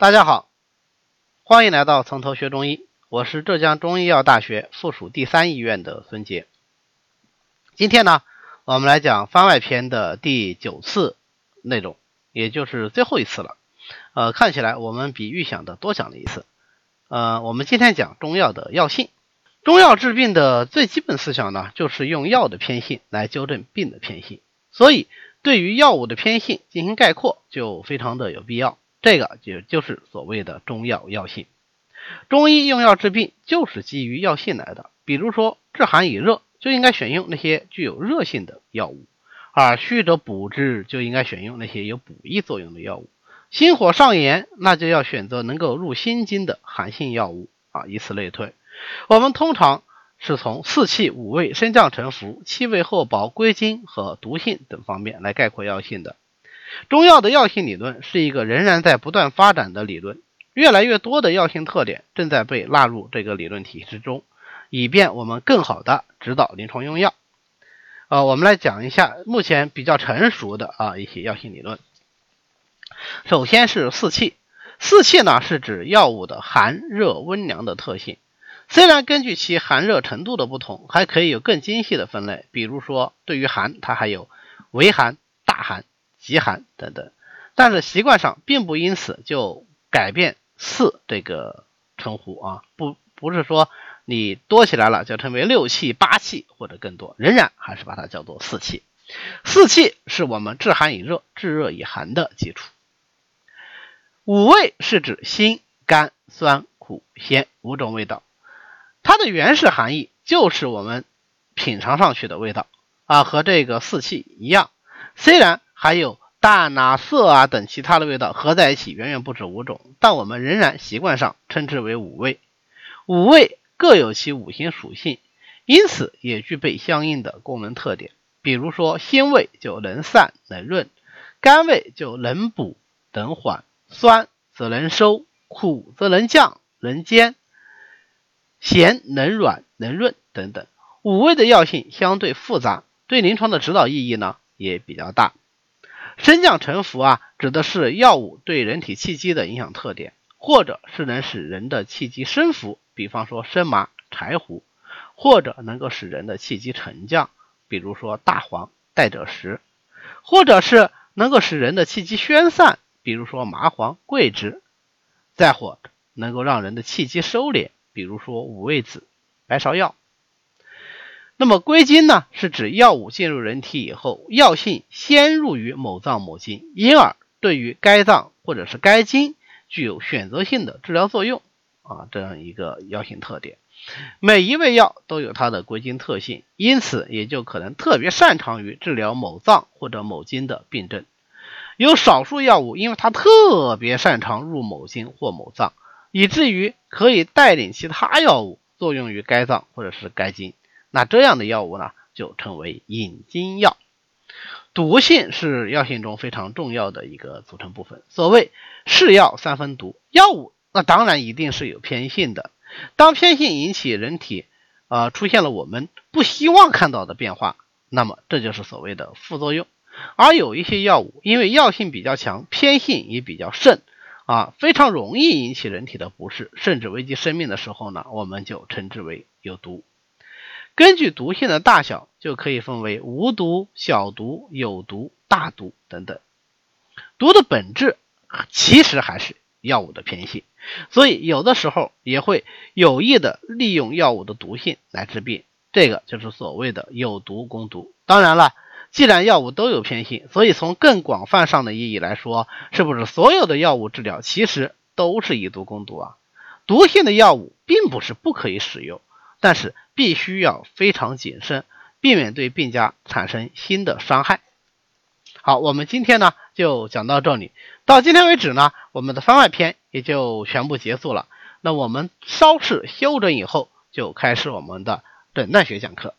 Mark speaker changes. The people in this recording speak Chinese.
Speaker 1: 大家好，欢迎来到从头学中医，我是浙江中医药大学附属第三医院的孙杰。今天呢，我们来讲番外篇的第九次内容，也就是最后一次了。呃，看起来我们比预想的多讲了一次。呃，我们今天讲中药的药性。中药治病的最基本思想呢，就是用药的偏性来纠正病的偏性。所以，对于药物的偏性进行概括，就非常的有必要。这个就就是所谓的中药药性。中医用药治病就是基于药性来的。比如说治寒以热，就应该选用那些具有热性的药物；而虚者补之，就应该选用那些有补益作用的药物。心火上炎，那就要选择能够入心经的寒性药物啊，以此类推。我们通常是从四气、五味、升降沉浮、气味厚薄、归经和毒性等方面来概括药性的。中药的药性理论是一个仍然在不断发展的理论，越来越多的药性特点正在被纳入这个理论体系中，以便我们更好的指导临床用药。呃，我们来讲一下目前比较成熟的啊一些药性理论。首先是四气，四气呢是指药物的寒、热、温、凉的特性。虽然根据其寒热程度的不同，还可以有更精细的分类，比如说对于寒，它还有微寒、大寒。极寒等等，但是习惯上并不因此就改变四这个称呼啊，不不是说你多起来了就称为六气八气或者更多，仍然还是把它叫做四气。四气是我们治寒以热、治热以寒的基础。五味是指辛、甘、酸、苦、咸五种味道，它的原始含义就是我们品尝上去的味道啊，和这个四气一样，虽然。还有淡啊、涩啊等其他的味道合在一起，远远不止五种，但我们仍然习惯上称之为五味。五味各有其五行属性，因此也具备相应的功能特点。比如说，辛味就能散能润，甘味就能补能缓，酸则能收，苦则能降能坚，咸能软能润等等。五味的药性相对复杂，对临床的指导意义呢也比较大。升降沉浮啊，指的是药物对人体气机的影响特点，或者是能使人的气机升浮，比方说生麻、柴胡，或者能够使人的气机沉降，比如说大黄、代赭石，或者是能够使人的气机宣散，比如说麻黄、桂枝，再或能够让人的气机收敛，比如说五味子、白芍药。那么归经呢，是指药物进入人体以后，药性先入于某脏某经，因而对于该脏或者是该经具有选择性的治疗作用啊，这样一个药性特点。每一味药都有它的归经特性，因此也就可能特别擅长于治疗某脏或者某经的病症。有少数药物，因为它特别擅长入某经或某脏，以至于可以带领其他药物作用于该脏或者是该经。那这样的药物呢，就称为引经药。毒性是药性中非常重要的一个组成部分。所谓是药三分毒，药物那当然一定是有偏性的。当偏性引起人体啊出现了我们不希望看到的变化，那么这就是所谓的副作用。而有一些药物因为药性比较强，偏性也比较盛啊，非常容易引起人体的不适，甚至危及生命的时候呢，我们就称之为有毒。根据毒性的大小，就可以分为无毒、小毒、有毒、大毒等等。毒的本质其实还是药物的偏性，所以有的时候也会有意的利用药物的毒性来治病，这个就是所谓的有毒攻毒。当然了，既然药物都有偏性，所以从更广泛上的意义来说，是不是所有的药物治疗其实都是以毒攻毒啊？毒性的药物并不是不可以使用。但是必须要非常谨慎，避免对病家产生新的伤害。好，我们今天呢就讲到这里，到今天为止呢，我们的番外篇也就全部结束了。那我们稍事休整以后，就开始我们的诊断学讲课。